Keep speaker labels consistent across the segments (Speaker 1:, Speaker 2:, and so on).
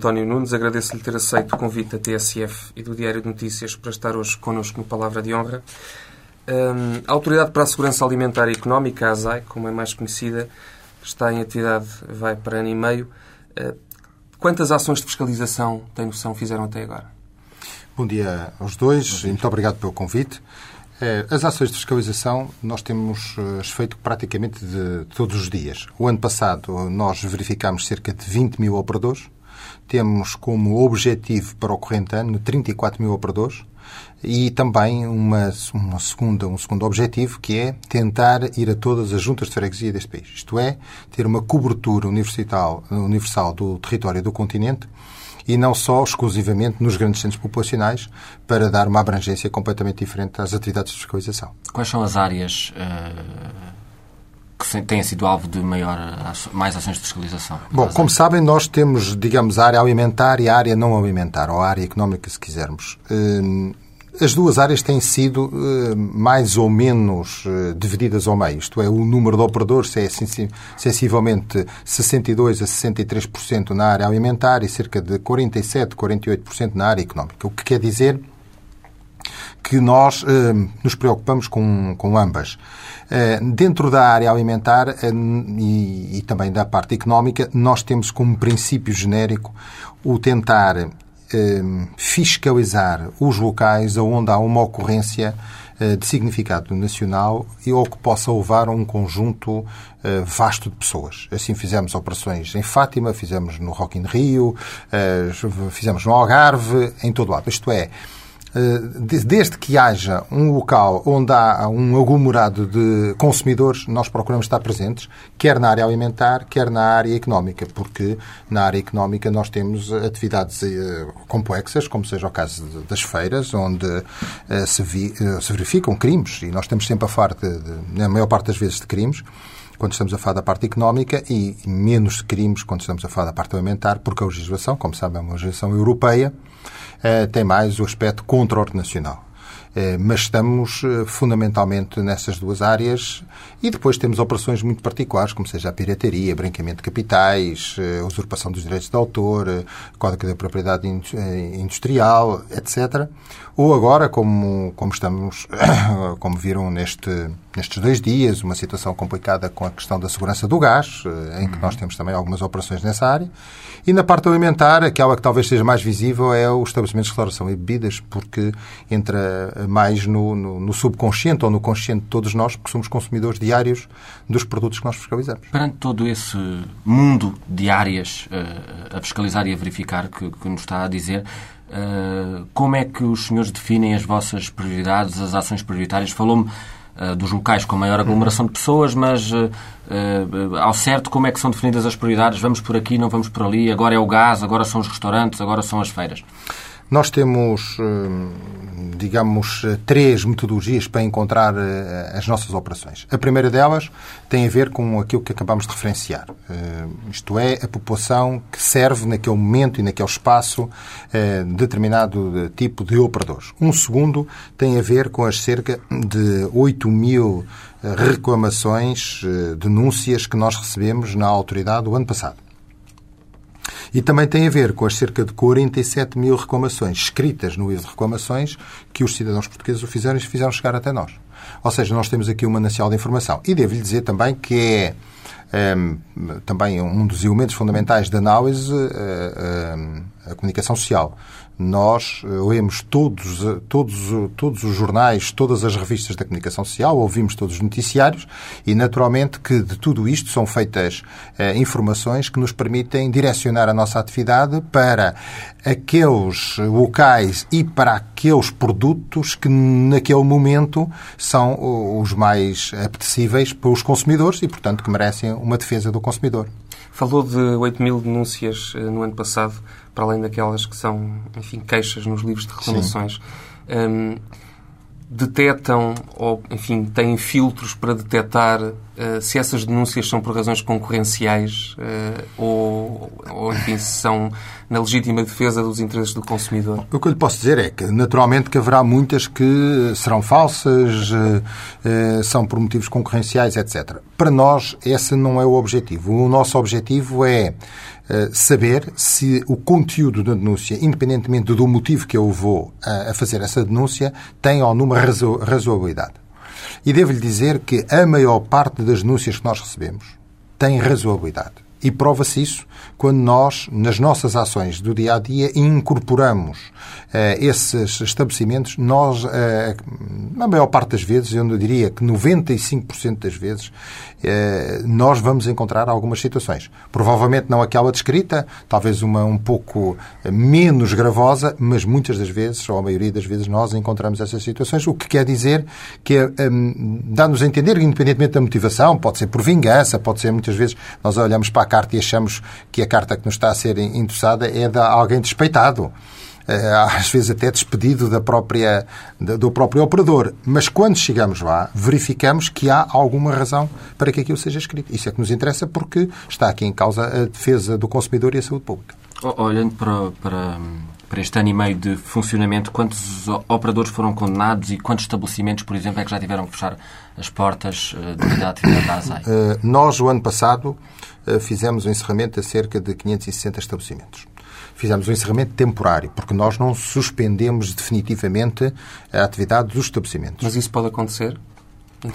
Speaker 1: António Nunes. Agradeço-lhe ter aceito o convite da TSF e do Diário de Notícias para estar hoje connosco no Palavra de Honra. A Autoridade para a Segurança Alimentar e Económica, a ASAI, como é mais conhecida, está em atividade, vai para ano e meio. Uh, quantas ações de fiscalização, tem noção, fizeram até agora?
Speaker 2: Bom dia aos dois e muito obrigado pelo convite. Eh, As ações de fiscalização nós temos eh, feito praticamente de todos os dias. O ano passado nós verificámos cerca de 20 mil operadores. Temos como objetivo para o corrente ano 34 mil operadores e também uma, uma segunda, um segundo objetivo que é tentar ir a todas as juntas de freguesia deste país. Isto é, ter uma cobertura universal, do território do continente e não só exclusivamente nos grandes centros populacionais para dar uma abrangência completamente diferente às atividades de fiscalização.
Speaker 3: Quais são as áreas uh, que têm sido alvo de maior, mais ações de fiscalização?
Speaker 2: Bom, como sabem, nós temos, digamos, a área alimentar e a área não alimentar, ou a área económica, se quisermos. Hum, As duas áreas têm sido eh, mais ou menos eh, divididas ao meio. Isto é, o número de operadores é sensi- sensivelmente 62% a 63% na área alimentar e cerca de 47%, 48% na área económica. O que quer dizer que nós eh, nos preocupamos com, com ambas. Eh, dentro da área alimentar eh, e, e também da parte económica, nós temos como princípio genérico o tentar fiscalizar os locais onde há uma ocorrência de significado nacional e ou que possa levar a um conjunto vasto de pessoas. Assim fizemos operações em Fátima, fizemos no Rock in Rio, fizemos no Algarve, em todo lado. Isto é, desde que haja um local onde há um aglomerado de consumidores, nós procuramos estar presentes, quer na área alimentar, quer na área económica, porque na área económica nós temos atividades eh, complexas, como seja o caso das feiras, onde eh, se, eh, verificam crimes, e nós estamos sempre a falar, de- na maior parte das vezes, de crimes, quando estamos a falar da parte económica e menos crimes quando estamos a falar da parte alimentar, porque a legislação, como sabem, é uma legislação europeia, eh, tem mais o aspecto contra-nacional. Eh, Mas estamos eh, fundamentalmente nessas duas áreas e depois temos operações muito particulares, como seja a pirataria, branqueamento de capitais, usurpação dos direitos de autor, código da propriedade indu- industrial, etc. Ou agora, como, como estamos, como viram neste, nestes dois dias, uma situação complicada com a questão da segurança do gás, eh, em que nós temos também algumas operações nessa área. E na parte alimentar, aquela que talvez seja mais visível é o estabelecimento de restauração e bebidas, porque entra mais no, no, no subconsciente ou no consciente de todos nós, porque somos consumidores diários dos produtos que nós fiscalizamos.
Speaker 3: Perante todo esse mundo de áreas eh, a fiscalizar e a verificar que, que nos está a dizer, eh, como é que os senhores definem as vossas prioridades, as ações prioritárias? Falou-me dos locais com maior aglomeração de pessoas, mas eh, eh, ao certo como é que são definidas as prioridades? Vamos por aqui, não vamos por ali, agora é o gás, agora são os restaurantes, agora são as feiras.
Speaker 2: Nós temos, hum, digamos, três metodologias para encontrar eh, as nossas operações. A primeira delas tem a ver com aquilo que acabamos de referenciar, Eh, isto é, a população que serve naquele momento e naquele espaço eh, determinado de tipo de operadores. Um segundo tem a ver com as cerca de 8 mil reclamações, denúncias que nós recebemos na autoridade o ano passado. E também tem a ver com as cerca de 47 mil reclamações escritas no livro de reclamações que os cidadãos portugueses o fizeram e fizeram chegar até nós. Ou seja, nós temos aqui uma nacional de informação. E devo-lhe dizer também que é ehm, também um dos elementos fundamentais da análise eh, ehm, a comunicação social. Nós eh, lemos todos, eh, todos, todos os jornais, todas as revistas da comunicação social, ouvimos todos os noticiários e, naturalmente, que de tudo isto são feitas eh, informações que nos permitem direcionar a nossa atividade para aqueles locais e para aqueles produtos que, naquele momento, são os mais apetecíveis para os consumidores e, portanto, que merecem uma defesa do consumidor.
Speaker 1: Falou de 8 mil denúncias eh, no ano passado para além daquelas que são, enfim, queixas nos livros de reclamações, um, detectam ou, enfim, têm filtros para detectar uh, se essas denúncias são por razões concorrenciais uh, ou, ou, enfim, se são na legítima defesa dos interesses do consumidor?
Speaker 2: O que eu lhe posso dizer é que, naturalmente, que haverá muitas que serão falsas, uh, são por motivos concorrenciais, etc. Para nós, esse não é o objetivo. O nosso objetivo é saber se o conteúdo da denúncia, independentemente do motivo que eu vou a fazer essa denúncia, tem ou não uma razoabilidade. E devo-lhe dizer que a maior parte das denúncias que nós recebemos tem razoabilidade. E prova-se isso quando nós, nas nossas ações do dia a dia, incorporamos uh, esses estabelecimentos. Nós, na maior parte das vezes, eu diria que 95% das vezes, uh, nós vamos encontrar algumas situações. Provavelmente não aquela descrita, talvez uma um pouco menos gravosa, mas muitas das vezes, ou a maioria das vezes, nós encontramos essas situações, o que quer dizer que um, dá-nos a entender, independentemente da motivação, pode ser por vingança, pode ser muitas vezes nós olhamos para a carta e achamos que a carta que nos está a ser endossada é de alguém despeitado eh, às vezes até despedido da própria, do próprio operador. Mas quando chegamos lá, verificamos que há alguma razão para que aquilo seja escrito. Isso é que nos interessa porque está aqui em causa a defesa do consumidor e a saúde pública.
Speaker 3: Olhando para, para, para este ano e meio de funcionamento, quantos operadores foram condenados e quantos estabelecimentos, por exemplo, é que já tiveram que fechar as portas eh, devido à atividade da ASAI?
Speaker 2: Eh, nós, o ano passado, fizemos o encerramento a cerca de 560 estabelecimentos. Fizemos um encerramento temporário, porque nós não suspendemos definitivamente a atividade dos estabelecimentos.
Speaker 1: Mas isso pode acontecer?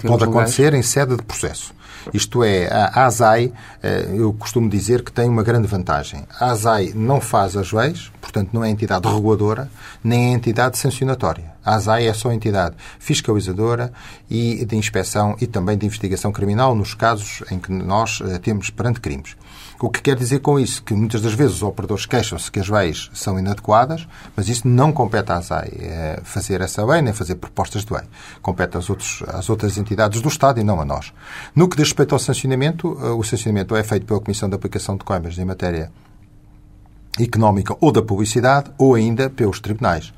Speaker 2: Pode acontecer em sede de processo. Isto é, a ASAI, eh, eu costumo dizer que tem uma grande vantagem. A ASAI não faz as leis, portanto não é entidade reguladora, nem é entidade sancionatória. A ASAI é só entidade fiscalizadora e de inspeção e também de investigação criminal nos casos em que nós eh, temos perante crimes. O que quer dizer com isso? Que muitas das vezes os operadores queixam-se que as leis são inadequadas, mas isso não compete à ASAI é fazer essa lei, nem fazer propostas de lei. Compete às, outros, às outras entidades do Estado e não a nós. No que diz respeito ao sancionamento, eh, o sancionamento é feito pela Comissão de Aplicação de Coimas em matéria económica ou da publicidade, ou ainda pelos tribunais.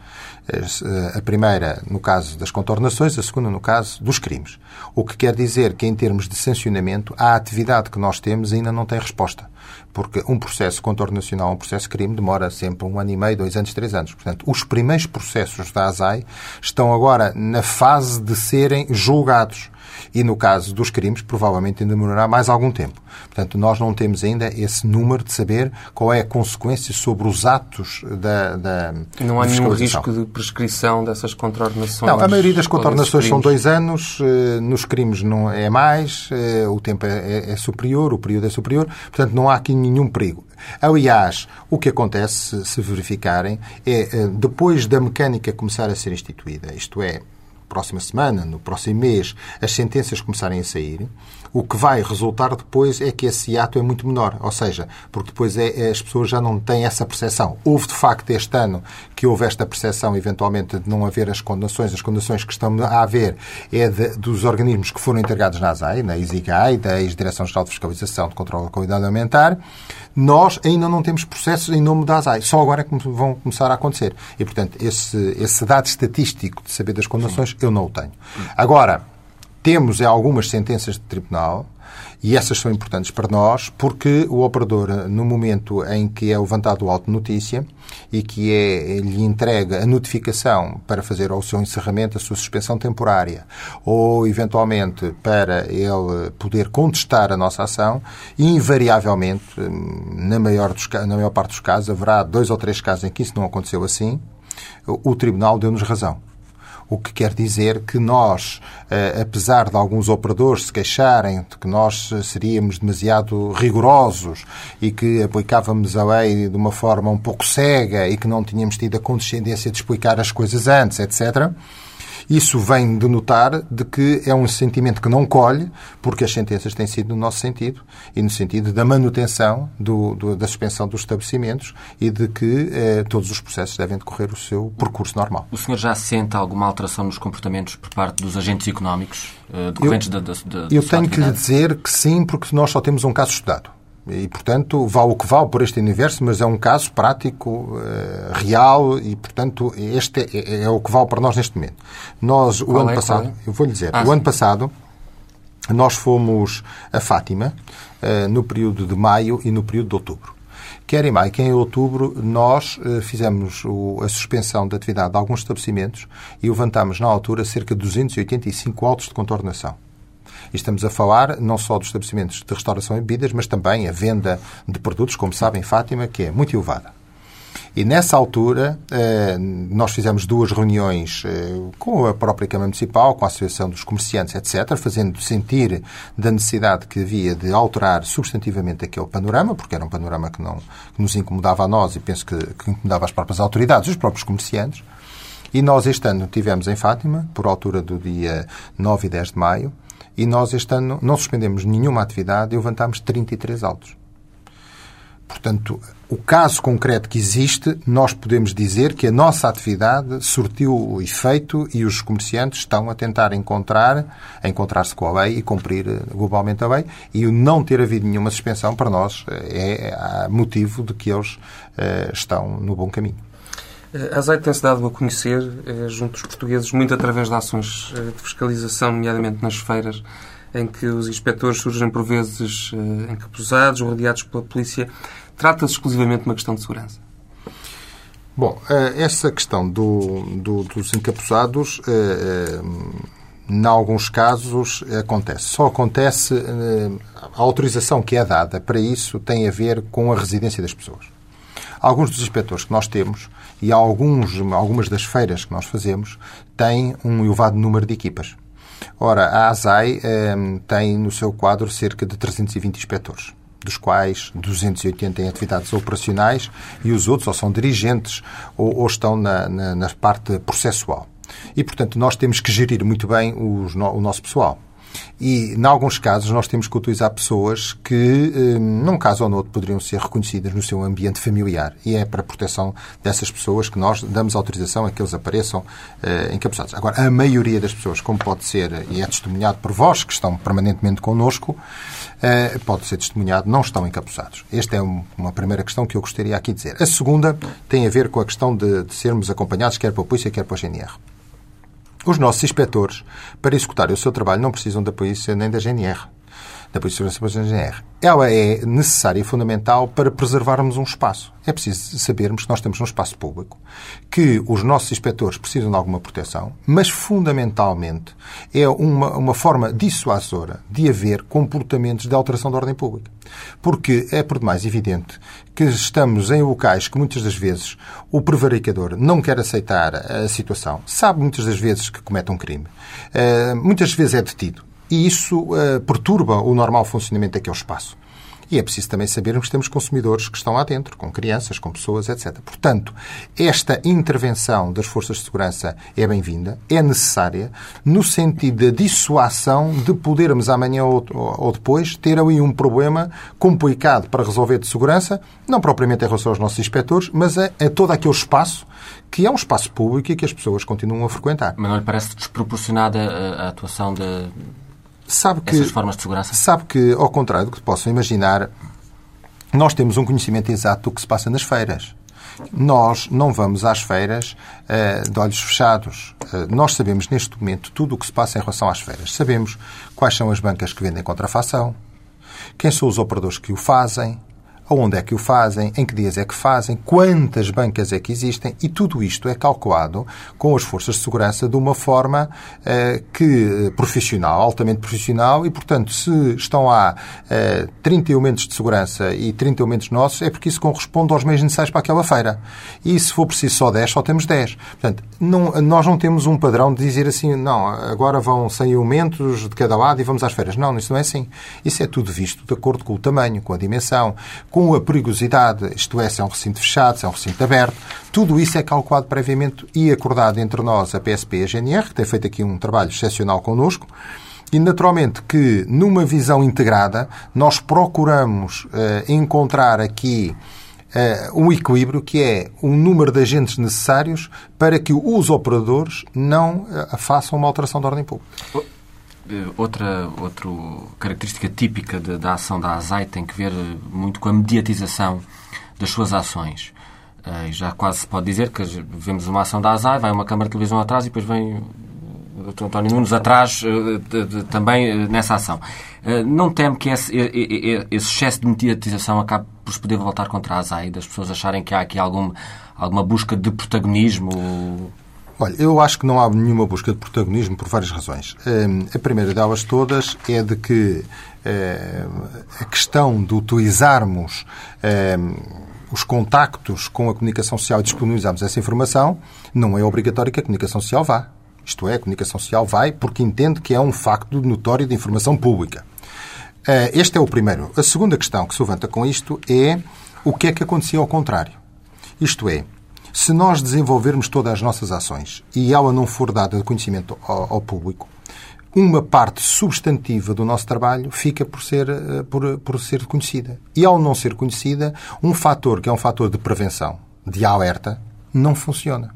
Speaker 2: A primeira no caso das contornações, a segunda no caso dos crimes. O que quer dizer que, em termos de sancionamento, a atividade que nós temos ainda não tem resposta. Porque um processo contornacional, um processo crime, demora sempre um ano e meio, dois anos, três anos. Portanto, os primeiros processos da ASAI estão agora na fase de serem julgados e, no caso dos crimes, provavelmente ainda demorará mais algum tempo. Portanto, nós não temos ainda esse número de saber qual é a consequência sobre os atos da. da
Speaker 1: não há nenhum risco de prescrição dessas contornações?
Speaker 2: Não, a maioria das contornações são dois anos, eh, nos crimes não é mais, eh, o tempo é, é, é superior, o período é superior, portanto, não há aqui nenhum perigo. Aliás, o que acontece, se verificarem, é eh, depois da mecânica começar a ser instituída, isto é, próxima semana, no próximo mês, as sentenças começarem a sair, o que vai resultar depois é que esse ato é muito menor. Ou seja, porque depois é, é, as pessoas já não têm essa percepção. Houve, de facto, este ano que houve esta percepção, eventualmente, de não haver as condenações. As condenações que estão a haver é de, dos organismos que foram integrados na ASAI, na ISIGAI, da Ex-Direção-Geral de Fiscalização de Controlo da Qualidade Alimentar. Nós ainda não temos processos em nome da ASAI. Só agora é que vão começar a acontecer. E, portanto, esse, esse dado estatístico de saber das condenações. Eu não o tenho. Agora, temos algumas sentenças de tribunal e essas são importantes para nós porque o operador, no momento em que é levantado o auto notícia e que é, lhe entrega a notificação para fazer o seu encerramento, a sua suspensão temporária ou, eventualmente, para ele poder contestar a nossa ação, invariavelmente, na maior, dos, na maior parte dos casos, haverá dois ou três casos em que isso não aconteceu assim, o Tribunal deu-nos razão. O que quer dizer que nós, eh, apesar de alguns operadores se queixarem de que nós seríamos demasiado rigorosos e que aplicávamos a lei de uma forma um pouco cega e que não tínhamos tido a condescendência de explicar as coisas antes, etc., isso vem denotar de que é um sentimento que não colhe, porque as sentenças têm sido no nosso sentido e no sentido da manutenção do, do, da suspensão dos estabelecimentos e de que eh, todos os processos devem decorrer o seu percurso normal.
Speaker 3: O senhor já sente alguma alteração nos comportamentos por parte dos agentes económicos eh, decorrentes
Speaker 2: eu,
Speaker 3: da, da, da
Speaker 2: Eu tenho que lhe dizer que sim, porque nós só temos um caso estudado. E, portanto, vale o que vale por este universo, mas é um caso prático, uh, real, e, portanto, este é, é, o que vale para nós neste momento. Nós,
Speaker 1: qual
Speaker 2: o ano
Speaker 1: é,
Speaker 2: passado,
Speaker 1: é?
Speaker 2: eu vou lhe dizer,
Speaker 1: ah,
Speaker 2: o
Speaker 1: sim.
Speaker 2: ano passado, nós fomos a Fátima uh, no período de maio e no período de outubro. Quer em maio, quer em outubro, nós uh, fizemos a suspensão da atividade de alguns estabelecimentos e levantámos, na altura, cerca de 285 autos de contornação. E estamos a falar não só dos estabelecimentos de restauração e bebidas, mas também a venda de produtos, como sabem, Fátima, que é muito elevada. E nessa altura, nós fizemos duas reuniões com a própria Câmara Municipal, com a Associação dos Comerciantes, etc., fazendo sentir da necessidade que havia de alterar substantivamente aquele panorama, porque era um panorama que, não, que nos incomodava a nós e penso que, que incomodava as próprias autoridades, os próprios comerciantes. E nós este ano tivemos em Fátima, por altura do dia 9 e 10 de maio, e nós este ano não suspendemos nenhuma atividade e levantámos 33 autos. Portanto, o caso concreto que existe, nós podemos dizer que a nossa atividade surtiu o efeito e os comerciantes estão a tentar encontrar, encontrar-se com a lei e cumprir globalmente a lei. E o não ter havido nenhuma suspensão, para nós, é motivo de que eles estão no bom caminho.
Speaker 1: A Azeite tem-se dado a conhecer, junto dos portugueses, muito através de ações de fiscalização, nomeadamente nas feiras, em que os inspectores surgem por vezes encapuzados ou rodeados pela polícia. Trata-se exclusivamente de uma questão de segurança?
Speaker 2: Bom, essa questão do, do, dos encapuzados, em alguns casos, acontece. Só acontece, a autorização que é dada para isso tem a ver com a residência das pessoas. Alguns dos inspectores que nós temos e alguns, algumas das feiras que nós fazemos têm um elevado número de equipas. Ora, a ASAI eh, tem no seu quadro cerca de 320 inspectores, dos quais 280 em atividades operacionais e os outros ou são dirigentes ou, ou estão na, na, na, parte processual. E, portanto, nós temos que gerir muito bem os, o nosso pessoal. E, em alguns casos, nós temos que utilizar pessoas que, num caso ou outro, poderiam ser reconhecidas no seu ambiente familiar. E é para a proteção dessas pessoas que nós damos autorização a que eles apareçam uh, encapuzados. Agora, a maioria das pessoas, como pode ser, e é testemunhado por vós, que estão permanentemente connosco, pode ser testemunhado, não estão encapuzados. Esta é um, uma primeira questão que eu gostaria aqui de dizer. A segunda tem a ver com a questão de, de sermos acompanhados, quer pela polícia, quer pela GNR. Os nossos inspectores, para executarem o seu trabalho, não precisam da polícia nem da GNR, da Polícia de Segurança da GNR. Ela é necessária e fundamental para preservarmos um espaço. É preciso sabermos que nós estamos num espaço público, que os nossos inspectores precisam de alguma proteção, mas fundamentalmente é uma, uma forma dissuasora de haver comportamentos de alteração da ordem pública. Porque é por demais evidente que estamos em locais que muitas das vezes o prevaricador não quer aceitar a situação, sabe muitas das vezes que comete um crime, muitas vezes é detido. E isso uh, perturba o normal funcionamento daquele espaço. E é preciso também sabermos que temos consumidores que estão lá dentro, com crianças, com pessoas, etc. Portanto, esta intervenção das forças de segurança é bem-vinda, é necessária, no sentido da dissuasão de podermos amanhã ou, ou depois ter ali um problema complicado para resolver de segurança, não propriamente em relação aos nossos inspectores, mas a, a todo aquele espaço que é um espaço público e que as pessoas continuam a frequentar.
Speaker 3: Mas não lhe parece desproporcionada a, a atuação de
Speaker 2: sabe que,
Speaker 3: essas formas de segurança?
Speaker 2: Sabe que, ao contrário do que possam imaginar, nós temos um conhecimento exato do que se passa nas feiras. Nós não vamos às feiras uh, de olhos fechados. Uh, nós sabemos neste momento tudo o que se passa em relação às feiras. Sabemos quais são as bancas que vendem contrafação, quem são os operadores que o fazem, aonde é que o fazem, em que dias é que fazem, quantas bancas é que existem e tudo isto é calculado com as forças de segurança de uma forma eh, que profissional, altamente profissional e, portanto, se estão lá eh, 30 elementos de segurança e 30 elementos nossos, é porque isso corresponde aos meios necessários para aquela feira. E se for preciso só 10, só temos 10. Portanto, não, nós não temos um padrão de dizer assim, não, agora vão 100 elementos de cada lado e vamos às feiras. Não, isso não é assim. Isso é tudo visto de acordo com o tamanho, com a dimensão, com a perigosidade, isto é, se é um recinto fechado, se é um recinto aberto, tudo isso é calculado previamente e acordado entre nós, a PSP e a GNR, que tem feito aqui um trabalho excepcional connosco, e naturalmente que, numa visão integrada, nós procuramos uh, encontrar aqui uh, um equilíbrio que é o número de agentes necessários para que os operadores não uh, façam uma alteração da ordem pública.
Speaker 3: Outra, outra característica típica de, da ação da ASAI tem que ver muito com a mediatização das suas ações. Uh, já quase se pode dizer que vemos uma ação da ASAI, vai uma câmara de televisão atrás e depois vem o Dr. António Nunes atrás de, de, também nessa ação. não teme que esse, esse, excesso de mediatização acabe por se poder voltar contra a ASAI, das pessoas acharem que há aqui algum, alguma busca de protagonismo?
Speaker 2: Olha, eu acho que não há nenhuma busca de protagonismo por várias razões. A primeira delas todas é de que a questão de utilizarmos os contactos com a comunicação social e disponibilizarmos essa informação, não é obrigatório que a comunicação social vá. Isto é, a comunicação social vai porque entende que é um facto notório de informação pública. Este é o primeiro. A segunda questão que se levanta com isto é o que é que acontecia ao contrário. Isto é, se nós desenvolvermos todas as nossas ações e ela não for dada de conhecimento ao, ao público, uma parte substantiva do nosso trabalho fica por ser, eh, por, por ser conhecida. E ao não ser conhecida, um fator que é um fator de prevenção, de alerta, não funciona.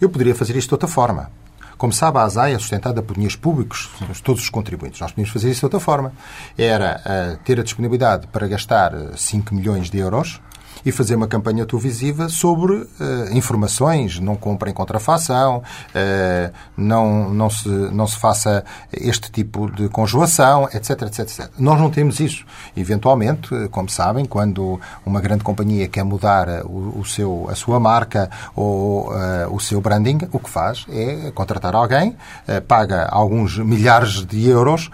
Speaker 2: Eu poderia fazer isto de outra forma. Como sabe, a ASAI é sustentada por dinheiros públicos, todos os contribuintes. Nós podíamos fazer isso de outra forma. Era uh, ter a disponibilidade para gastar 5 milhões de euros e fazer uma campanha televisiva sobre uh, informações, não comprem contrafação, uh, não, não, se, não se faça este tipo de conjugação, etc, etc, etc. Nós não temos isso. Eventualmente, como sabem, quando uma grande companhia quer mudar o, o seu, a sua marca ou uh, o seu branding, o que faz é contratar alguém, paga alguns milhares de euros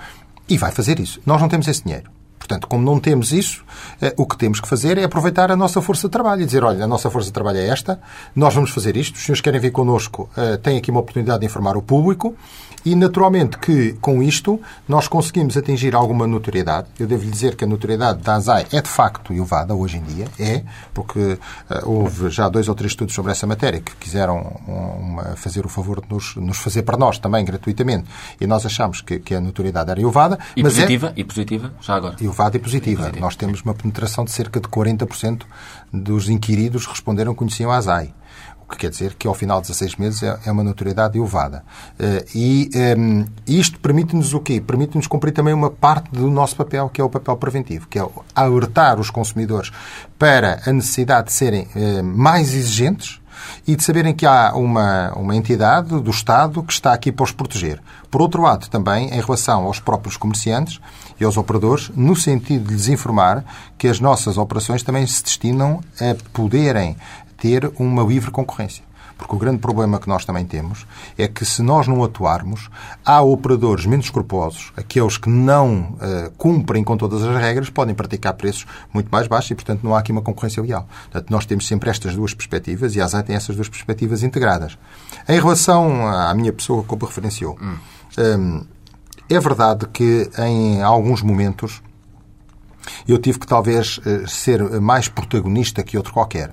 Speaker 2: e vai fazer isso. Nós não temos esse dinheiro. Portanto, como não temos isso, eh, o que temos que fazer é aproveitar a nossa força de trabalho e dizer, olha, a nossa força de trabalho é esta, nós vamos fazer isto, os senhores querem vir connosco, eh, têm aqui uma oportunidade de informar o público e, naturalmente, que com isto nós conseguimos atingir alguma notoriedade. Eu devo lhe dizer que a notoriedade da ASAI é de facto elevada hoje em dia, é, porque uh, houve já dois ou três estudos sobre essa matéria que quiseram uma, fazer o favor de nos, nos, fazer para nós também gratuitamente e nós achamos que, que a notoriedade era elevada.
Speaker 3: E é positiva? É... E positiva? Já agora?
Speaker 2: Elevada e positiva. e positiva. Nós temos uma penetração de cerca de 40% dos inquiridos responderam que conheciam a ASAI o que quer dizer que ao final de 16 meses é, é uma notoriedade elevada. Eh, e um, ehm, isto permite-nos o quê? Permite-nos cumprir também uma parte do nosso papel, que é o papel preventivo, que é alertar os consumidores para a necessidade de serem eh, mais exigentes e de saberem que há uma, uma entidade do Estado que está aqui para os proteger. Por outro lado, também em relação aos próprios comerciantes e aos operadores, no sentido de lhes informar que as nossas operações também se destinam a poderem ter uma livre concorrência. Porque o grande problema que nós também temos é que se nós não atuarmos, há operadores menos escrupulosos, aqueles que não uh, cumprem com todas as regras, podem praticar preços muito mais baixos e, portanto, não há aqui uma concorrência leal. Portanto, nós temos sempre estas duas perspectivas e a ASAI tem essas duas perspectivas integradas. Em relação à minha pessoa, como referenciou, hum. Um, é verdade que em alguns momentos eu tive que talvez eh, ser mais protagonista que outro qualquer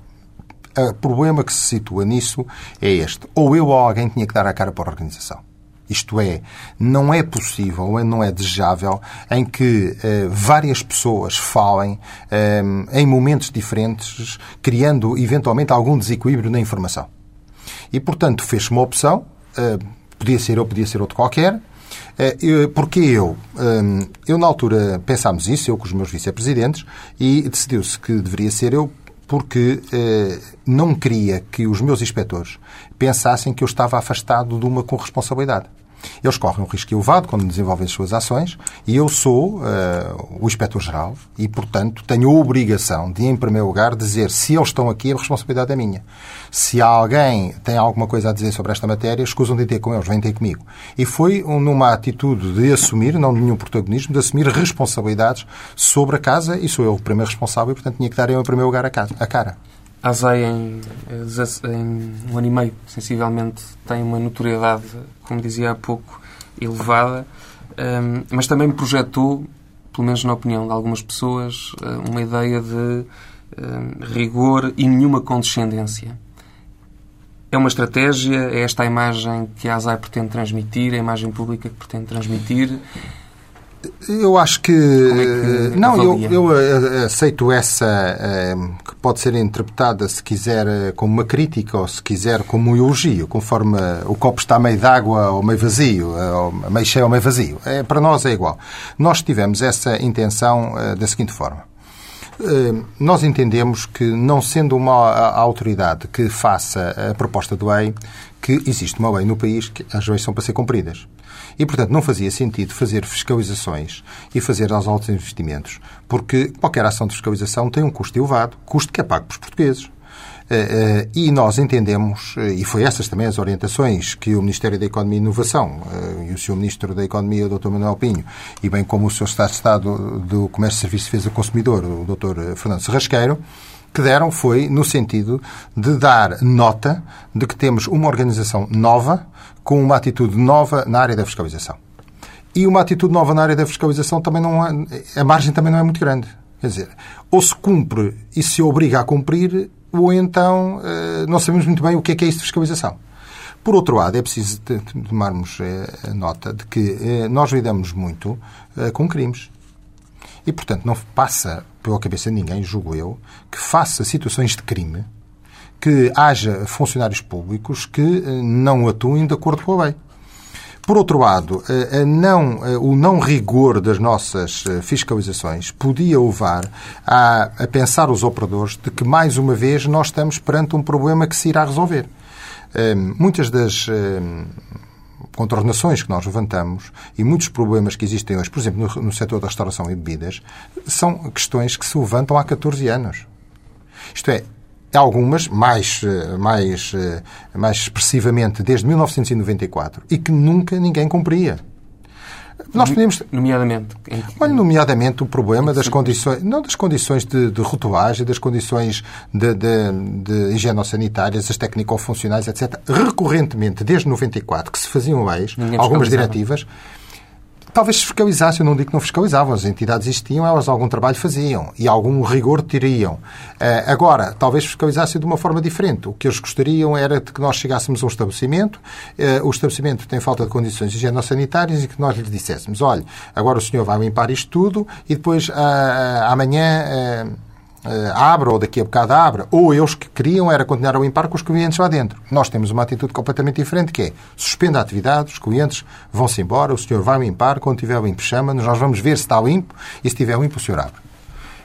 Speaker 2: o problema que se situa nisso é este. Ou eu ou alguém tinha que dar a cara para a organização. Isto é, não é possível, não é desejável, em que eh, várias pessoas falem eh, em momentos diferentes, criando eventualmente algum desequilíbrio na informação. E, portanto, fez-se uma opção, eh, podia ser eu, podia ser outro qualquer, porque eu, eu na altura pensámos isso, eu com os meus vice-presidentes, e decidiu-se que deveria ser eu porque eh, não queria que os meus inspectores pensassem que eu estava afastado de uma corresponsabilidade. Eles correm um risco elevado quando desenvolvem as suas ações e eu sou uh, o inspetor-geral e, portanto, tenho a obrigação de, em primeiro lugar, dizer se eles estão aqui, a responsabilidade é minha. Se alguém tem alguma coisa a dizer sobre esta matéria, escusam de ter com eles, vêm ter comigo. E foi numa atitude de assumir, não de nenhum protagonismo, de assumir responsabilidades sobre a casa e sou eu o primeiro responsável e, portanto, tinha que dar em primeiro lugar, a cara.
Speaker 1: A ASAI, em, em um ano e meio, sensivelmente, tem uma notoriedade, como dizia há pouco, elevada, um, mas também projetou, pelo menos na opinião de algumas pessoas, hum, uma ideia de um, rigor e nenhuma condescendência. É uma estratégia? É esta a imagem que a ASAI pretende transmitir? A imagem pública que pretende transmitir?
Speaker 2: Eu acho que.
Speaker 1: é que
Speaker 2: não, eu, eu eh, aceito essa eh, que pode ser interpretada, se quiser, eh, como uma crítica ou se quiser como um elogio, conforme eh, o copo está meio d'água ou meio vazio, eh, ou meio cheio ou meio vazio. É, para nós é igual. Nós tivemos essa intenção eh, da seguinte forma. Eh, Nós entendemos que, não sendo uma autoridade que faça a proposta do EI, que existe uma lei no país que as leis são para ser cumpridas. E, portanto, não fazia sentido fazer fiscalizações e fazer aos altos investimentos, porque qualquer ação de fiscalização tem um custo elevado, custo que é pago pelos portugueses. Eh, eh, E nós entendemos, eh, e foi essas também as orientações que o Ministério da Economia e Inovação e o Sr. Ministro da Economia, o Dr. Manuel Pinho, e bem como o Sr. Estado de Estado do Comércio, Serviços e Defesa do Consumidor, o Dr. Fernando Serrasqueiro, que deram foi no sentido de dar nota de que temos uma organização nova, com uma atitude nova na área da fiscalização. E uma atitude nova na área da fiscalização também não é, a margem também não é muito grande. Quer dizer, ou se cumpre e se obriga a cumprir, ou então eh, não sabemos muito bem o que é que é isso de fiscalização. Por outro lado, é preciso tomarmos eh, nota de que eh, nós lidamos muito com crimes. E, portanto, não passa pela cabeça de ninguém, julgo eu, que faça situações de crime que haja funcionários públicos que eh, não atuem de acordo com a lei. Por outro lado, eh, não- eh, o não rigor das nossas fiscalizações podia levar a, a pensar os operadores de que, mais uma vez, nós estamos perante um problema que se irá resolver. Muitas das contornações que nós levantamos e muitos problemas que existem hoje, por exemplo, no, no setor da restauração e bebidas, são questões que se levantam há 14 anos. Isto é, algumas mais, eh, mais, eh, mais expressivamente desde 1994 e que nunca ninguém cumpria. Nós podemos,
Speaker 1: Nomeadamente.
Speaker 2: Olha, nomeadamente o problema das condições, não das condições de, de rotulagem, das condições de, de, de higienossanitárias, as técnico-funcionais, etc. Recorrentemente, desde 94, que se faziam leis,
Speaker 1: Ninguém
Speaker 2: algumas diretivas, talvez se fiscalizassem, eu não digo que não fiscalizavam, as entidades existiam, elas algum trabalho faziam e algum rigor teriam. Eh, agora, talvez fiscalizassem de uma forma diferente. O que eles gostariam era de que nós chegássemos a um estabelecimento, eh, o estabelecimento tem falta de condições higienossanitárias e que nós lhe disséssemos, olha, agora o senhor vai limpar isto tudo e depois ah, ah, amanhã... eh, abra ou daqui a bocado abra, ou eles que queriam era continuar a limpar com os clientes lá dentro. Nós temos uma atitude completamente diferente, que é suspenda a atividade, os clientes vão-se embora, o senhor vai limpar, quando estiver limpo chama-nos, nós vamos ver se está limpo e se estiver limpo o senhor abre.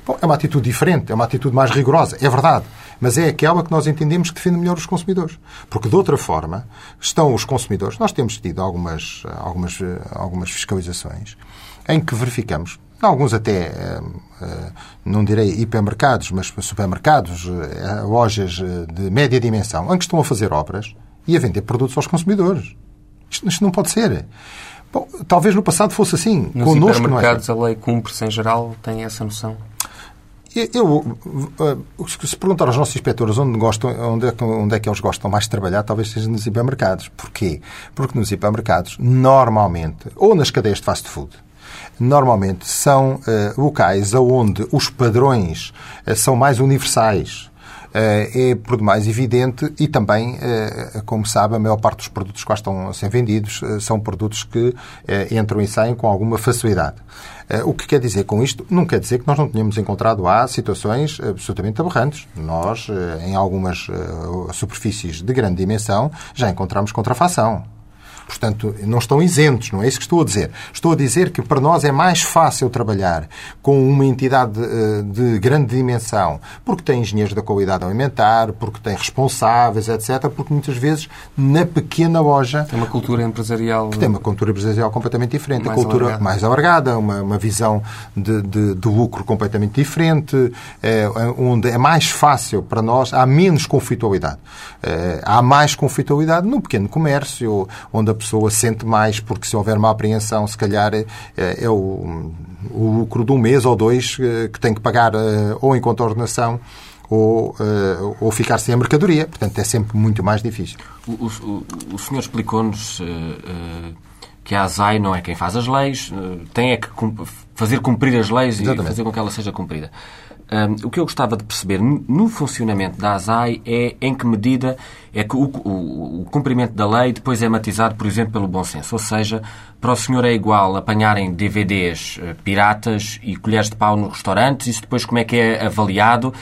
Speaker 2: Bom, é uma atitude diferente, é uma atitude mais rigorosa, é verdade. Mas é aquela que nós entendemos que defende melhor os consumidores. Porque, de outra forma, estão os consumidores. Nós temos tido algumas, algumas, eh, algumas fiscalizações em que verificamos, alguns até, eh, eh, não direi hipermercados, mas supermercados, eh, lojas de média dimensão, em que estão a fazer obras e a vender produtos aos consumidores. Isto, isto não pode ser. Bom, talvez no passado fosse assim.
Speaker 1: Nos
Speaker 2: Connosco é.
Speaker 1: hipermercados a lei cumpre-se em geral, tem essa noção.
Speaker 2: Eu, eu, se perguntar aos nossos inspectores onde, gostam, onde, é, que- onde é que eles gostam mais de trabalhar, talvez seja nos hipermercados. Porquê? Porque nos hipermercados, normalmente, ou nas cadeias de fast food, normalmente são eh, locais onde os padrões eh, são mais universais. Eh, é por demais evidente e também, como sabe, a maior parte dos produtos que estão a ser vendidos são produtos que entram e saem com alguma facilidade. O que quer dizer com isto? Não quer dizer que nós não tenhamos encontrado lá situações absolutamente aberrantes. Nós, em algumas superfícies de grande dimensão, já encontramos contrafação. Portanto, não estão isentos, não é isso que estou a dizer. Estou a dizer que para nós é mais fácil trabalhar com uma entidade eh, de grande dimensão, porque tem engenheiros da qualidade alimentar, porque tem responsáveis, etc., porque muitas vezes na pequena loja
Speaker 1: Tem uma cultura empresarial.
Speaker 2: tem uma cultura empresarial completamente diferente,
Speaker 1: Mais
Speaker 2: a cultura
Speaker 1: alargada.
Speaker 2: mais alargada, uma, uma visão de, de, de lucro completamente diferente, eh, onde é mais fácil para nós, há menos conflitualidade. Eh, há mais conflitualidade no pequeno comércio, onde a pessoa sente mais, porque se houver uma apreensão, se calhar eh, é o, o lucro de um mês ou dois eh, que tem que pagar eh, ou em contornação ou, ou ficar sem a mercadoria. Portanto, é sempre muito mais difícil.
Speaker 3: O, o- o senhor explicou-nos eh, eh, que a ASAI não é quem faz as leis, tem é que fazer cumprir as leis
Speaker 2: Exatamente.
Speaker 3: e fazer com que ela seja cumprida. Um, o que eu gostava de perceber no funcionamento da ASAI é em que medida é que o, o, o, cumprimento da lei depois é matizado, por exemplo, pelo bom senso. Ou seja, para o senhor é igual apanharem DVDs uh, piratas e colheres de pau no restaurante, isso depois como é que é avaliado?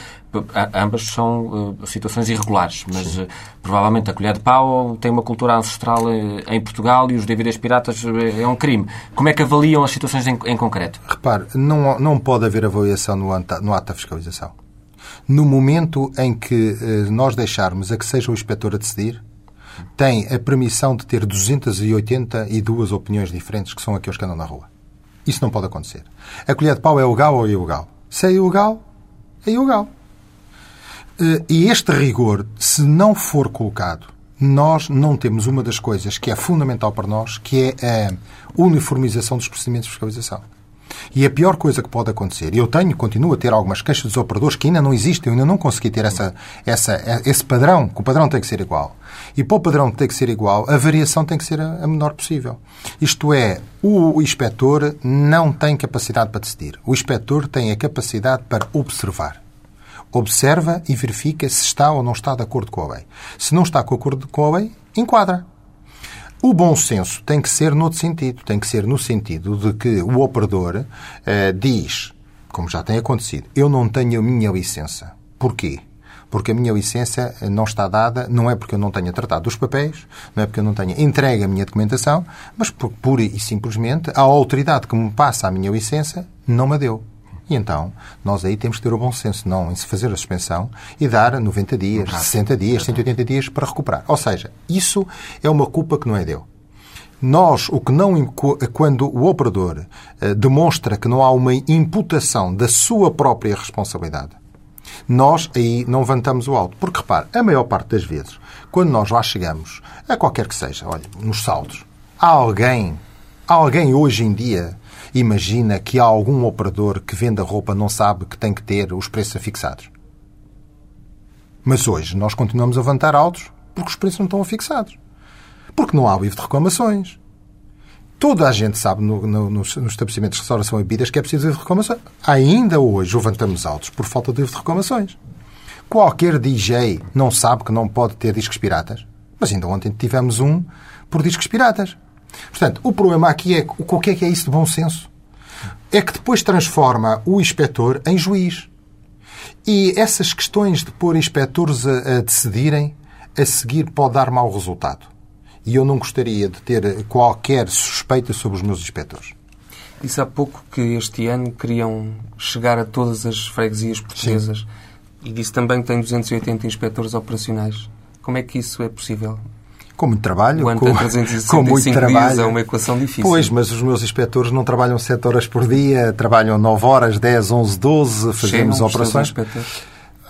Speaker 3: Ambas são uh, situações irregulares, mas uh, provavelmente a colher de pau tem uma cultura ancestral uh, em Portugal e os DVDs piratas é um crime. Como é que avaliam as situações em, em concreto?
Speaker 2: Repare, não, não pode haver avaliação no, no ato da fiscalização. No momento em que nós deixarmos a que seja o inspetor a decidir, tem a permissão de ter 282 opiniões diferentes que são aqueles que andam na rua. Isso não pode acontecer. A colher de pau é legal ou ilegal? Se é ilegal, é ilegal. Eh, e este rigor, se não for colocado, nós não temos uma das coisas que é fundamental para nós, que é a uniformização dos procedimentos de fiscalização. E a pior coisa que pode acontecer, e eu tenho, continuo a ter algumas queixas dos operadores que ainda não existem, eu ainda não consegui ter essa, essa, esse padrão, que o padrão tem que ser igual. E para o padrão ter que ser igual, a variação tem que ser a menor possível. Isto é, o inspetor não tem capacidade para decidir. O inspetor tem a capacidade para observar observa e verifica se está ou não está de acordo com a lei. Se não está de acordo com a lei, enquadra. O bom senso tem que ser noutro sentido. Tem que ser no sentido de que o operador eh, diz, como já tem acontecido, eu não tenho a minha licença. Porquê? Porque a minha licença não está dada, não é porque eu não tenha tratado dos papéis, não é porque eu não tenha entregue a minha documentação, mas porque, pura e simplesmente, a autoridade que me passa a minha licença não me deu. E então, nós aí temos que ter o bom senso, não em se fazer a suspensão e dar 90 dias, 60 dias, 180 dias para recuperar. Ou seja, isso é uma culpa que não é dele. Nós, o que não, quando o operador eh, demonstra que não há uma imputação da sua própria responsabilidade, nós aí não levantamos o alto. Porque, repare, a maior parte das vezes, quando nós lá chegamos, a qualquer que seja, olha, nos saldos, há alguém, há alguém hoje em dia imagina que há algum operador que venda roupa não sabe que tem que ter os preços afixados. Mas hoje nós continuamos a levantar altos porque os preços não estão afixados. Porque não há livro de reclamações. Toda a gente sabe no, no, nos, nos, estabelecimentos de restauração e bebidas que é preciso livro de reclamações. Ainda hoje levantamos altos por falta de livro de reclamações. Qualquer DJ não sabe que não pode ter discos piratas. Mas ainda ontem tivemos um por discos piratas. Portanto, o problema aqui é o que é que é isso de bom senso? É que depois transforma o inspetor em juiz. E essas questões de pôr inspectores a, a decidirem, a seguir pode dar mau resultado. E eu não gostaria de ter qualquer suspeita sobre os meus inspectores.
Speaker 1: Disse há pouco que este ano queriam chegar a todas as freguesias portuguesas. Sim. E disse também que tem 280 inspectores operacionais. Como é que isso é possível?
Speaker 2: Com muito trabalho.
Speaker 1: O com, com muito trabalho. é uma equação difícil.
Speaker 2: Pois, mas os meus inspectores não trabalham 7 horas por dia, trabalham 9 horas, 10, 11, 12, fazemos Chegam operações.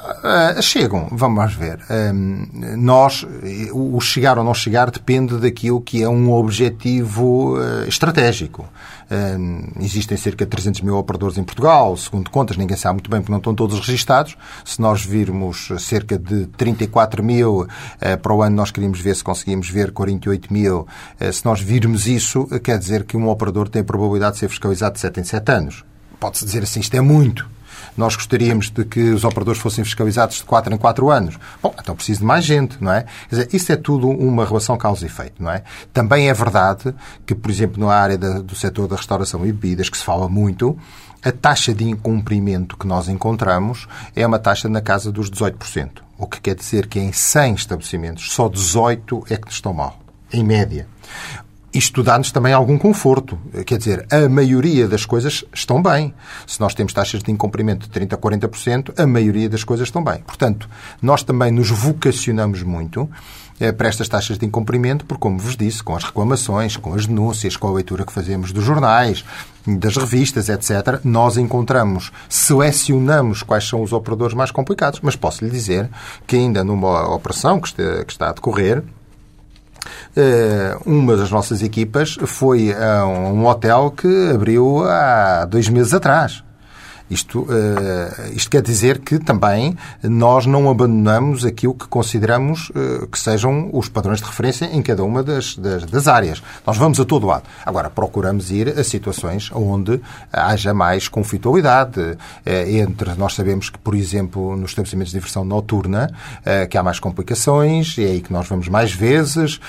Speaker 2: Uh, chegam, vamos ver. Uh, nós, o chegar ou não chegar depende daquilo que é um objetivo uh, estratégico. existem cerca de 300 mil operadores em Portugal, segundo contas, ninguém sabe muito bem porque não estão todos registados. Se nós virmos cerca de 34 mil para o ano, nós queríamos ver se conseguimos ver 48 mil. se nós virmos isso, quer dizer que um operador tem a probabilidade de ser fiscalizado de 7 em 7 anos. Pode-se dizer assim, isto é muito. Nós gostaríamos de que os operadores fossem fiscalizados de 4 em 4 anos. Bom, então preciso de mais gente, não é? Quer dizer, isso é tudo uma relação causa e efeito, não é? Também é verdade que, por exemplo, na área da, do setor da restauração e bebidas, que se fala muito, a taxa de incumprimento que nós encontramos é uma taxa na casa dos 18%. O que quer dizer que em 100 estabelecimentos, só 18 é que estão mal, em média. Isto dá-nos também algum conforto. Quer dizer, a maioria das coisas estão bem. Se nós temos taxas de incumprimento de 30% a 40%, a maioria das coisas estão bem. Portanto, nós também nos vocacionamos muito eh, para estas taxas de incumprimento, porque, como vos disse, com as reclamações, com as denúncias, com a leitura que fazemos dos jornais, das revistas, etc., nós encontramos, selecionamos quais são os operadores mais complicados. Mas posso lhe dizer que ainda numa operação que está a decorrer, eh, uma das nossas equipas foi a um hotel que abriu há dois meses atrás. Isto, isto quer dizer que também nós não abandonamos aquilo que consideramos que sejam os padrões de referência em cada uma das, das, das áreas. Nós vamos a todo lado. Agora, procuramos ir a situações onde haja mais conflitualidade. Entre, nós sabemos que, por exemplo, nos estabelecimentos de diversão noturna, que há mais complicações, e é aí que nós vamos mais vezes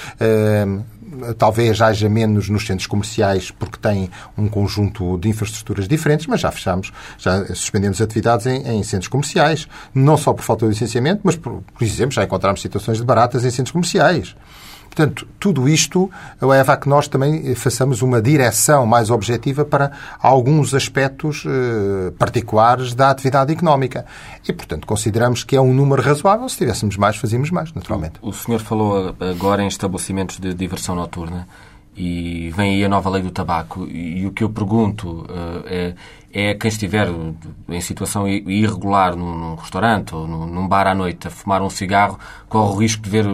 Speaker 2: talvez haja menos nos centros comerciais porque tem um conjunto de infraestruturas diferentes, mas já fechamos, já suspendemos atividades em, em centros comerciais, não só por falta de licenciamento, mas, por, por exemplo, já encontramos situações de baratas em centros comerciais. Portanto, tudo isto leva a que nós também façamos uma direção mais objetiva para alguns aspectos eh, particulares da atividade económica. E, portanto, consideramos que é um número razoável. Se tivéssemos mais, fazíamos mais, naturalmente.
Speaker 3: O senhor falou agora em estabelecimentos de diversão noturna e vem aí a nova lei do tabaco. E o que eu pergunto uh, é, é quem estiver em situação irregular num, restaurante ou num, bar à noite a fumar um cigarro, corre o risco de ver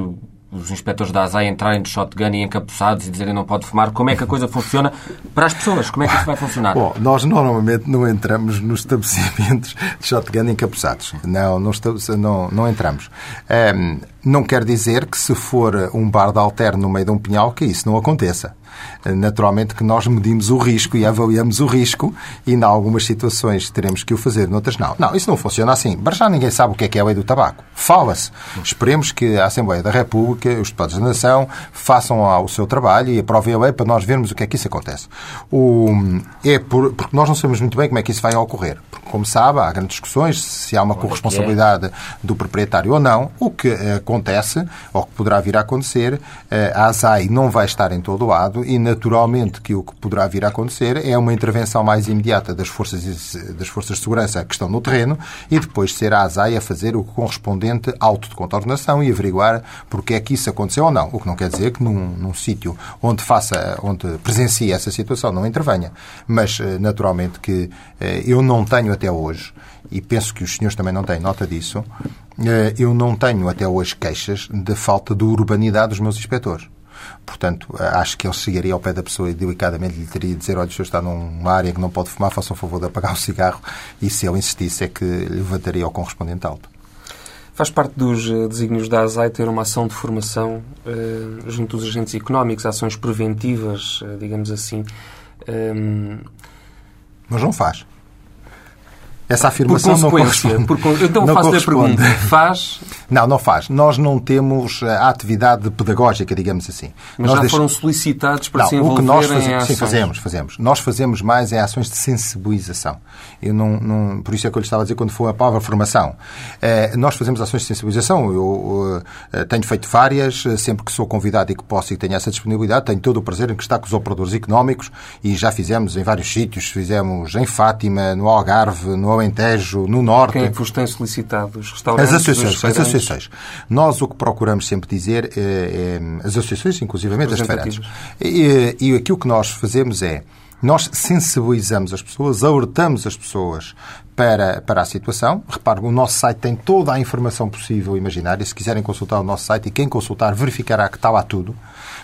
Speaker 3: os inspectores da ASAI entrarem de shotgun e encapuçados e dizerem não pode fumar. Como é que a coisa funciona para as pessoas? Como é que isso vai funcionar?
Speaker 2: Bom, nós normalmente não entramos nos estabelecimentos de shotgun encapuçados. Não, não, não, não entramos. Um, não quer dizer que se for um bar de alter no meio de um pinhal que isso não aconteça. Naturalmente que nós medimos o risco e avaliamos o risco e, em algumas situações, teremos que o fazer, noutras não. Não, isso não funciona assim. Para já ninguém sabe o que é que é a lei do tabaco. Fala-se. Esperemos que a Assembleia da República, os deputados da Nação, façam o seu trabalho e aprovem a lei para nós vermos o que é que isso acontece. O, é por, porque nós não sabemos muito bem como é que isso vai ocorrer. Porque, como sabe, há grandes discussões se há uma é corresponsabilidade do proprietário ou não. O que acontece, ou que poderá vir a acontecer, eh, a ASAI não vai estar em todo o lado e, naturalmente, que o que poderá vir a acontecer é uma intervenção mais imediata das forças, das forças de segurança que estão no terreno e depois ser a ASAI a fazer o correspondente auto de contornação e averiguar porque é que isso aconteceu ou não. O que não quer dizer que num, num sítio onde faça, onde presencie essa situação não intervenha. Mas, eh, naturalmente, que eh, eu não tenho até hoje, e penso que os senhores também não têm nota disso, eh, eu não tenho até hoje queixas de falta de urbanidade dos meus inspectores. Portanto, acho que ele chegaria ao pé da pessoa e delicadamente lhe teria de dizer: olha, o senhor está numa área que não pode fumar, faça o favor de apagar o cigarro. E se ele insistisse, é que levantaria o correspondente alto.
Speaker 1: Faz parte dos eh, desígnios da ASAI ter uma ação de formação eh, junto dos agentes económicos, ações preventivas, eh, digamos assim.
Speaker 2: Um... Mas não faz. Essa afirmação
Speaker 1: por consequência,
Speaker 2: não
Speaker 1: corresponde. Por, então faço-lhe a pergunta. Faz?
Speaker 2: Não, não faz. Nós não temos a atividade pedagógica, digamos assim.
Speaker 1: Mas
Speaker 2: nós
Speaker 1: já foram solicitados para
Speaker 2: não,
Speaker 1: se envolverem
Speaker 2: o que nós fazemos,
Speaker 1: Sim,
Speaker 2: fazemos, fazemos. Nós fazemos mais é ações de sensibilização. Eu não, não, por isso é que eu lhe estava a dizer quando foi a palavra formação. Eh, nós fazemos ações de sensibilização. Eu eh, tenho feito várias, eh, sempre que sou convidado e que posso e tenho essa disponibilidade, tenho todo o prazer em que está com os operadores económicos e já fizemos em vários sítios. Fizemos em Fátima, no Algarve, no Alentejo, no Norte.
Speaker 1: Quem é que vos tem solicitado? Os restaurantes?
Speaker 2: As associações. As associações. Nós o que procuramos sempre dizer é, é as associações, inclusivamente as feirantes. E, e aquilo que nós fazemos é nós sensibilizamos as pessoas, alertamos as pessoas para, para a situação. Repare, o nosso site tem toda a informação possível imaginária. Se quiserem consultar o nosso site e quem consultar verificará que está lá tudo.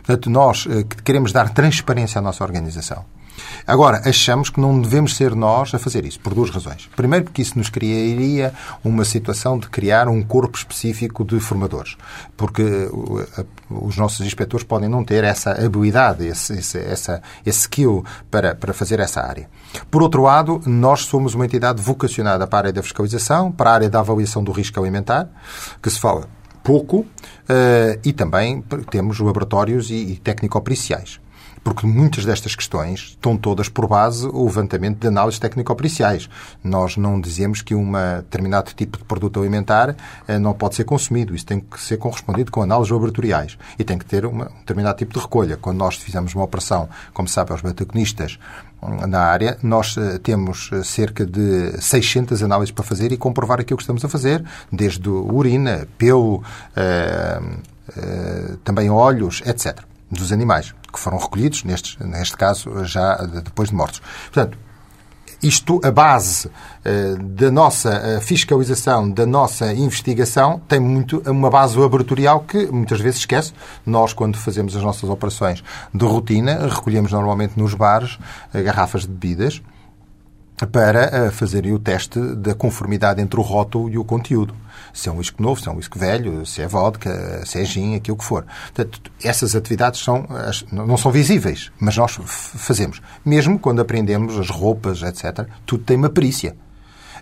Speaker 2: Portanto, nós eh, queremos dar transparência à nossa organização. Agora, achamos que não devemos ser nós a fazer isso, por duas razões. Primeiro, porque isso nos criaria uma situação de criar um corpo específico de formadores. Porque uh, os nossos inspectores podem não ter essa habilidade, esse, esse, essa, esse skill para, para fazer essa área. Por outro lado, nós somos uma entidade vocacionada para a área da fiscalização, para a área da avaliação do risco alimentar, que se fala pouco, uh, e também temos laboratórios e, técnico-periciais porque muitas destas questões estão todas por base o levantamento de análises técnico-periciais. Nós não dizemos que um determinado tipo de produto alimentar eh, não pode ser consumido. Isso tem que ser correspondido com análises laboratoriais e tem que ter uma, um determinado tipo de recolha. Quando nós fizemos uma operação, como sabe, aos betaconistas hum, na área, nós eh, temos eh, cerca de 600 análises para fazer e comprovar aquilo que estamos a fazer, desde urina, pelo, eh, eh, também olhos, etc dos animais, que foram recolhidos, neste, neste caso, já depois de mortos. Portanto, isto, a base uh, da nossa uh, fiscalização, da nossa investigação, tem muito uma base laboratorial que muitas vezes esquece. Nós, quando fazemos as nossas operações de rotina, recolhemos normalmente nos bares uh, garrafas de bebidas para uh, fazerem o teste da conformidade entre o rótulo e o conteúdo. Se é um whisky novo, se é um whisky velho, se é vodka, se é gin, aquilo que for. Portanto, essas atividades são, não são visíveis, mas nós fazemos. Mesmo quando aprendemos as roupas, etc., tudo tem uma perícia.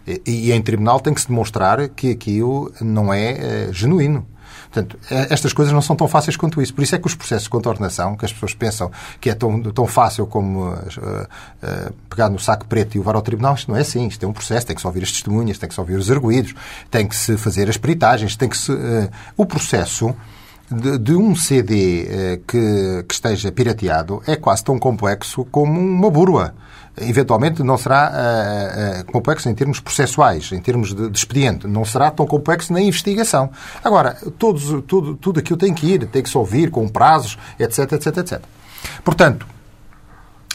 Speaker 2: E, e em tribunal tem que se demonstrar que aquilo não é uh, genuíno. Portanto, é, estas coisas não são tão fáceis quanto isso. Por isso é que os processos de contornação, que as pessoas pensam que é tão, tão fácil como uh, uh, pegar no saco preto e levar ao tribunal, isto não é assim. Isto é um processo, tem que se ouvir as testemunhas, tem que se ouvir os arguídos, tem que se fazer as peritagens, tem que se... Uh, o processo... De, de, um CD que, que, esteja pirateado é quase tão complexo como uma burla eventualmente não será uh, uh, complexo em termos processuais, em termos de, de, expediente. Não será tão complexo na investigação. Agora, todos, tudo, tudo aquilo tem que ir, tem que se ouvir com prazos, etc, etc, etc. Portanto,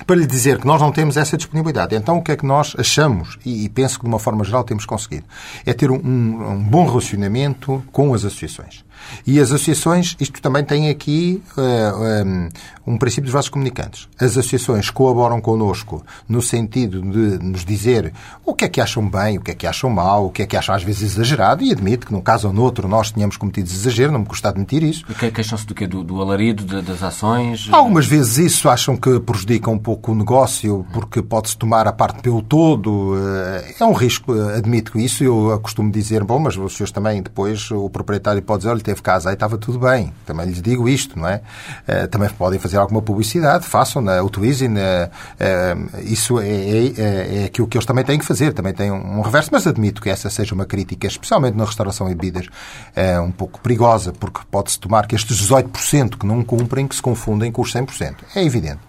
Speaker 2: para lhe dizer que nós não temos essa disponibilidade. Então, o que é que nós achamos, e, penso que de uma forma geral temos conseguido, é ter um, um bom relacionamento com as associações. E as associações, isto também tem aqui uh, eh, um, um, princípio dos vasos comunicantes. As associações colaboram connosco no sentido de nos dizer o que é que acham bem, o que é que acham mal, o que é que acham às vezes exagerado, e admito que num caso ou noutro nós tenhamos cometido exagero, não me custa admitir isso.
Speaker 3: E queixam-se do quê? Do, do alarido, de, das ações?
Speaker 2: Algumas vezes isso acham que prejudica um pouco o negócio, porque pode-se tomar a parte pelo todo. Eh, é um risco, admito isso. Eu costumo dizer, bom, mas os senhores também, depois, o proprietário pode dizer, olha, teve casa e estava tudo bem. Também lhes digo isto, não é? Uh, também podem fazer alguma publicidade, façam, né? utilizem. Né? Uh, isso é, é, é, é aquilo que eles também têm que fazer. Também tem um, reverso, mas admito que essa seja uma crítica, especialmente na restauração e bebidas, é um pouco perigosa, porque pode-se tomar que estes 18% que não cumprem, que se confundem com os 100%. É evidente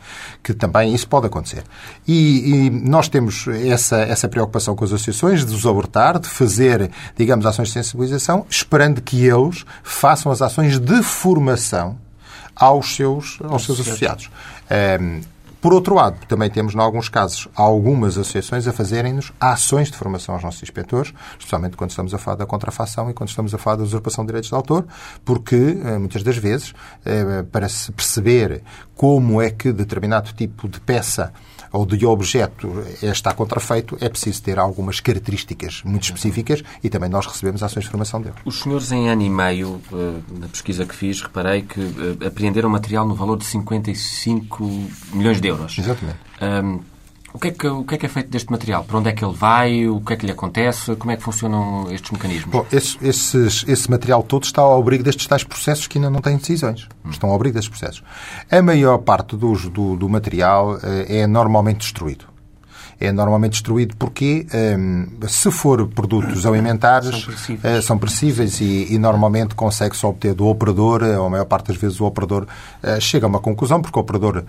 Speaker 2: que também isso pode acontecer. E, e, nós temos essa, essa preocupação com as associações de os alertar, de fazer, digamos, ações de sensibilização, esperando que eles façam as ações de formação aos seus, aos seus associados. Um, por outro lado, também temos, em alguns casos, algumas associações a fazerem-nos ações de formação aos nossos inspectores, especialmente quando estamos a falar da contrafação e quando estamos a falar da usurpação de direitos de autor, porque, eh, muitas das vezes, eh, para se perceber como é que determinado tipo de peça ou de objeto está contrafeito, é preciso ter algumas características muito específicas e também nós recebemos ações de formação dele.
Speaker 3: Os senhores, em ano e meio, eh, na pesquisa que fiz, reparei que eh, apreenderam material no valor de 55 milhões de euros.
Speaker 2: Exatamente.
Speaker 3: Um, o que, é que, o que, é que é feito deste material? Para onde é que ele vai? O que é que lhe acontece? Como é que funcionam estes mecanismos?
Speaker 2: Bom, esse, esses, esse material todo está ao abrigo destes tais processos que ainda não têm decisões. Hum. Estão ao abrigo destes processos. A maior parte do, do, do material eh, é normalmente destruído é normalmente destruído porque, um, se for produtos alimentares, são perecíveis, e, e, normalmente consegue-se obter do operador, ou a maior parte das vezes o operador uh, chega a uma conclusão, porque o operador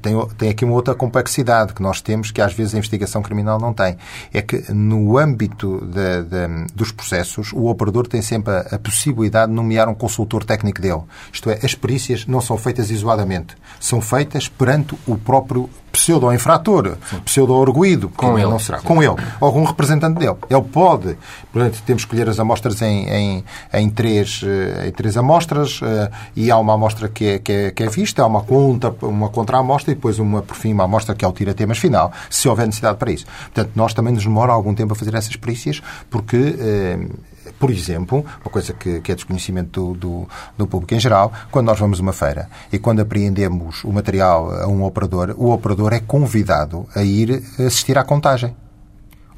Speaker 2: tem, tem aqui uma outra complexidade que nós temos, que às vezes a investigação criminal não tem. É que no âmbito de, de, dos processos, o operador tem sempre a, a possibilidade de nomear um consultor técnico dele. Isto é, as perícias não são feitas isoladamente, são feitas perante o próprio pseudo-infrator, pseudo-arguído, com ele, não será, com ele, ou com um representante dele. Ele pode, portanto, temos que escolher as amostras em, em, em, três, eh, em três amostras eh, e há uma amostra que é, que é, que é vista, há uma, conta, uma contra-amostra e depois uma, por fim, uma amostra que é o tira-temas final, se houver necessidade para isso. Portanto, nós também nos demora algum tempo a fazer essas perícias porque eh, por exemplo, uma coisa que, que é desconhecimento do, do, do, público em geral, quando nós vamos a uma feira e quando apreendemos o material a um operador, o operador é convidado a ir assistir à contagem.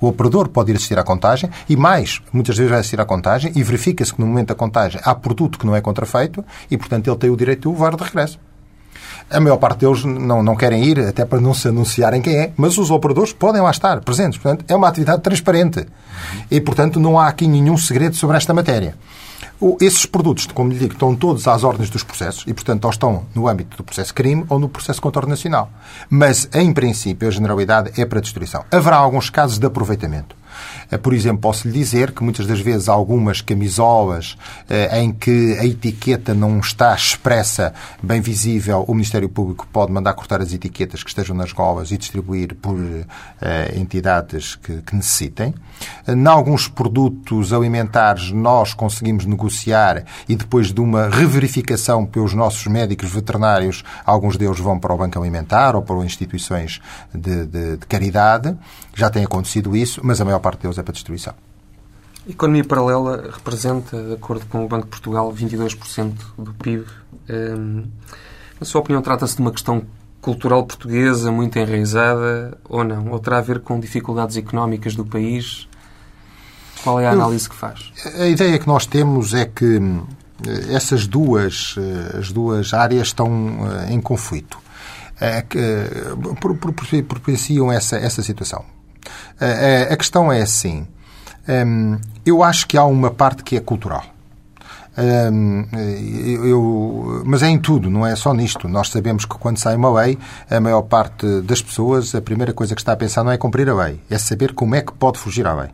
Speaker 2: O operador pode ir assistir à contagem e mais, muitas vezes vai assistir à contagem e verifica-se que no momento da contagem há produto que não é contrafeito e, portanto, ele tem o direito de levar de regresso. A maior parte deles não, não querem ir, até para não se anunciarem quem é, mas os operadores podem lá estar presentes. Portanto, é uma atividade transparente. E, portanto, não há aqui nenhum segredo sobre esta matéria. Esses produtos, como lhe digo, estão todos às ordens dos processos e, portanto, ou estão no âmbito do processo crime ou no processo contorno nacional. Mas, em princípio, a generalidade é para destruição. Haverá alguns casos de aproveitamento. Por exemplo, posso lhe dizer que muitas das vezes algumas camisolas em que a etiqueta não está expressa, bem visível, o Ministério Público pode mandar cortar as etiquetas que estejam nas golas e distribuir por entidades que, que necessitem. Em alguns produtos alimentares nós conseguimos negociar e depois de uma reverificação pelos nossos médicos veterinários, alguns deles vão para o Banco Alimentar ou para instituições de, de, de caridade. Já tem acontecido isso, mas a maior parte deles é para distribuição.
Speaker 1: A economia paralela representa, de acordo com o Banco de Portugal, 22% do PIB. Hum, na sua opinião, trata-se de uma questão cultural portuguesa muito enraizada ou não? Ou terá a ver com dificuldades económicas do país? Qual é a análise que faz?
Speaker 2: A ideia que nós temos é que hum, essas duas, eh, as duas áreas estão eh, em conflito. É que propiciam essa, essa situação. A questão é assim. Hum, eu acho que há uma parte que é cultural. Hum, eu, mas é em tudo, não é só nisto. Nós sabemos que quando sai uma lei, a maior parte das pessoas, a primeira coisa que está a pensar não é cumprir a lei, é saber como é que pode fugir à lei.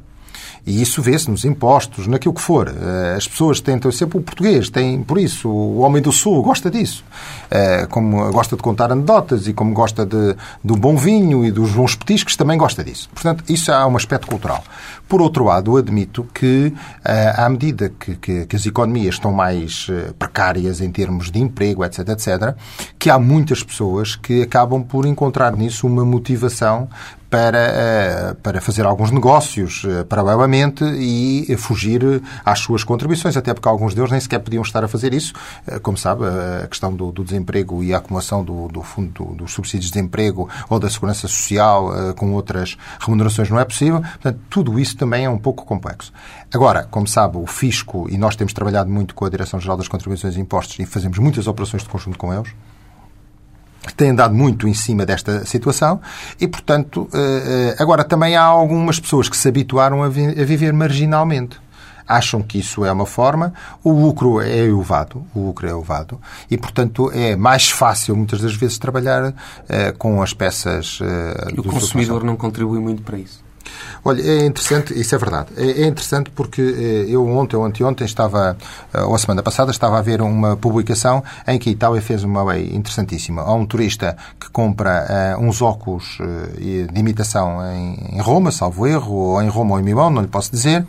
Speaker 2: E isso vê-se nos impostos, naquilo que for. Eh, as pessoas tentam sempre o português, tem por isso. O homem do Sul gosta disso. Eh, como gosta de contar anedotas e como gosta de, do bom vinho e dos bons petiscos, também gosta disso. Portanto, isso é um aspecto cultural. Por outro lado, admito que, eh, à medida que, que, que as economias estão mais precárias em termos de emprego, etc., etc., que há muitas pessoas que acabam por encontrar nisso uma motivação para, eh, para fazer alguns negócios eh, paralelamente e fugir às suas contribuições, até porque alguns deles nem sequer podiam estar a fazer isso. Eh, como sabe, a questão do, do desemprego e a acumulação do, do fundo dos subsídios de desemprego ou da segurança social com outras remunerações não é possível. Portanto, tudo isso também é um pouco complexo. Agora, como sabe, o fisco, e nós temos trabalhado muito com a Direção-Geral das Contribuições e Impostos e fazemos muitas operações de conjunto com eles, têm dado muito em cima desta situação e, portanto, eh, eh, agora também há algumas pessoas que se habituaram a viver marginalmente. Acham que isso é uma forma, o lucro é elevado, o lucro é elevado, e, portanto, é mais fácil, muitas das vezes, trabalhar eh, com as peças.
Speaker 1: e o consumidor não contribui muito para isso?
Speaker 2: Olha, é interessante, isso é verdade. É, é interessante porque eh, eu ontem ou anteontem estava, eh, ou a semana passada, estava a ver uma publicação em que a Itália fez uma lei interessantíssima. Há um turista que compra uh, uns óculos de imitação em, Roma, salvo erro, ou em Roma ou em Milão, não lhe posso dizer,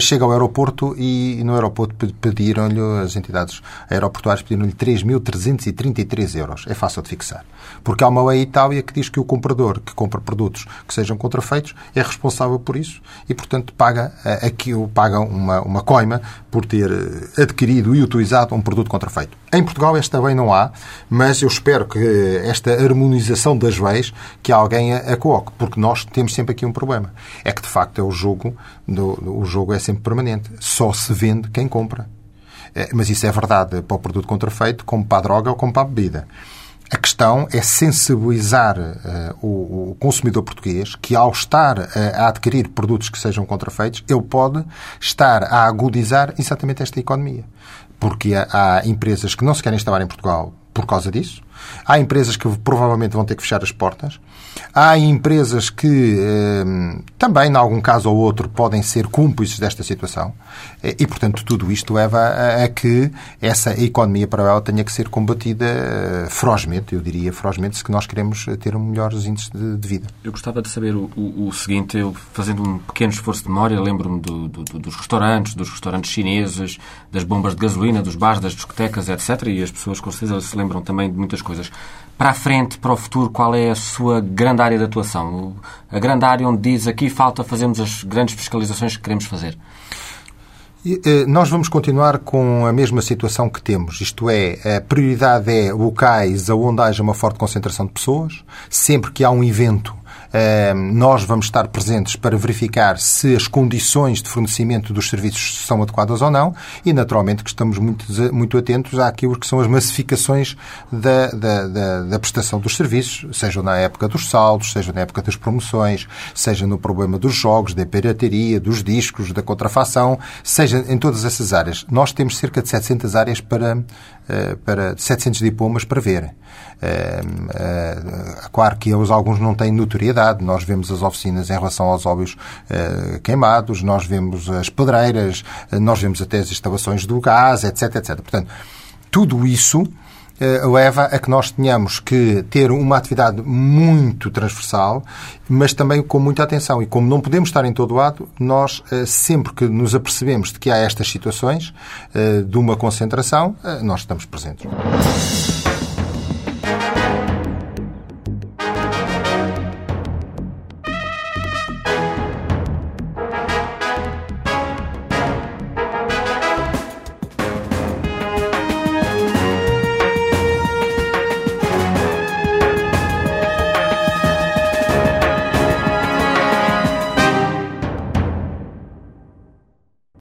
Speaker 2: chega ao aeroporto e, no aeroporto pediram-lhe, as entidades aeroportuárias pediram-lhe 3.333 euros. É fácil de fixar. Porque há uma lei em Itália que diz que o comprador que compra produtos que sejam contrafeitos é responsável por isso e, portanto, paga eh, aquilo, paga uma, uma coima por ter eh, adquirido e utilizado um produto contrafeito. Em Portugal esta lei não há, mas eu espero que esta harmonização das leis que alguém a, a coloque, porque nós temos sempre aqui um problema. É que, de facto, é o jogo, do, o jogo é sempre permanente. Só se vende quem compra. Eh, mas isso é verdade para o produto contrafeito, como para a droga ou como para a bebida. A questão é sensibilizar uh, o, o, consumidor português que, ao estar uh, a adquirir produtos que sejam contrafeitos, ele pode estar a agudizar exatamente esta economia. Porque há, há empresas que não se querem instalar em Portugal por causa disso. Há empresas que provavelmente vão ter que fechar as portas. Há empresas que eh, também, em algum caso ou outro, podem ser cúmplices desta situação. E, portanto, tudo isto leva a, que essa economia paralela tenha que ser combatida eh, ferozmente, eu diria ferozmente, se nós queremos ter um melhores índices de, de, vida.
Speaker 3: Eu gostava de saber o, o, o, seguinte, eu fazendo um pequeno esforço de memória, lembro-me do, do, dos restaurantes, dos restaurantes chineses, das bombas de gasolina, dos bares, das discotecas, etc. E as pessoas com certeza se lembram também de muitas coisas. Para a frente, para o futuro, qual é a sua grande área de atuação? A grande área onde diz aqui falta fazermos as grandes fiscalizações que queremos fazer?
Speaker 2: Eh, nós vamos continuar com a mesma situação que temos, isto é, a prioridade é locais onde haja uma forte concentração de pessoas. Sempre que há um evento nós vamos estar presentes para verificar se as condições de fornecimento dos serviços são adequadas ou não e, naturalmente, que estamos muito, muito atentos àquilo que são as massificações da, da, da, da prestação dos serviços, seja na época dos saldos, seja na época das promoções, seja no problema dos jogos, da pirataria, dos discos, da contrafação, seja em todas essas áreas. Nós temos cerca de 700 áreas para para 700 diplomas para ver. Claro que eles, alguns não têm notoriedade. Nós vemos as oficinas em relação aos óleos queimados, nós vemos as pedreiras, nós vemos até as instalações do gás, etc, etc. Portanto, tudo isso eh, leva a que nós tenhamos que ter uma atividade muito transversal, mas também com muita atenção. E como não podemos estar em todo lado, nós, eh, sempre que nos apercebemos de que há estas situações eh, de uma concentração, nós estamos presentes.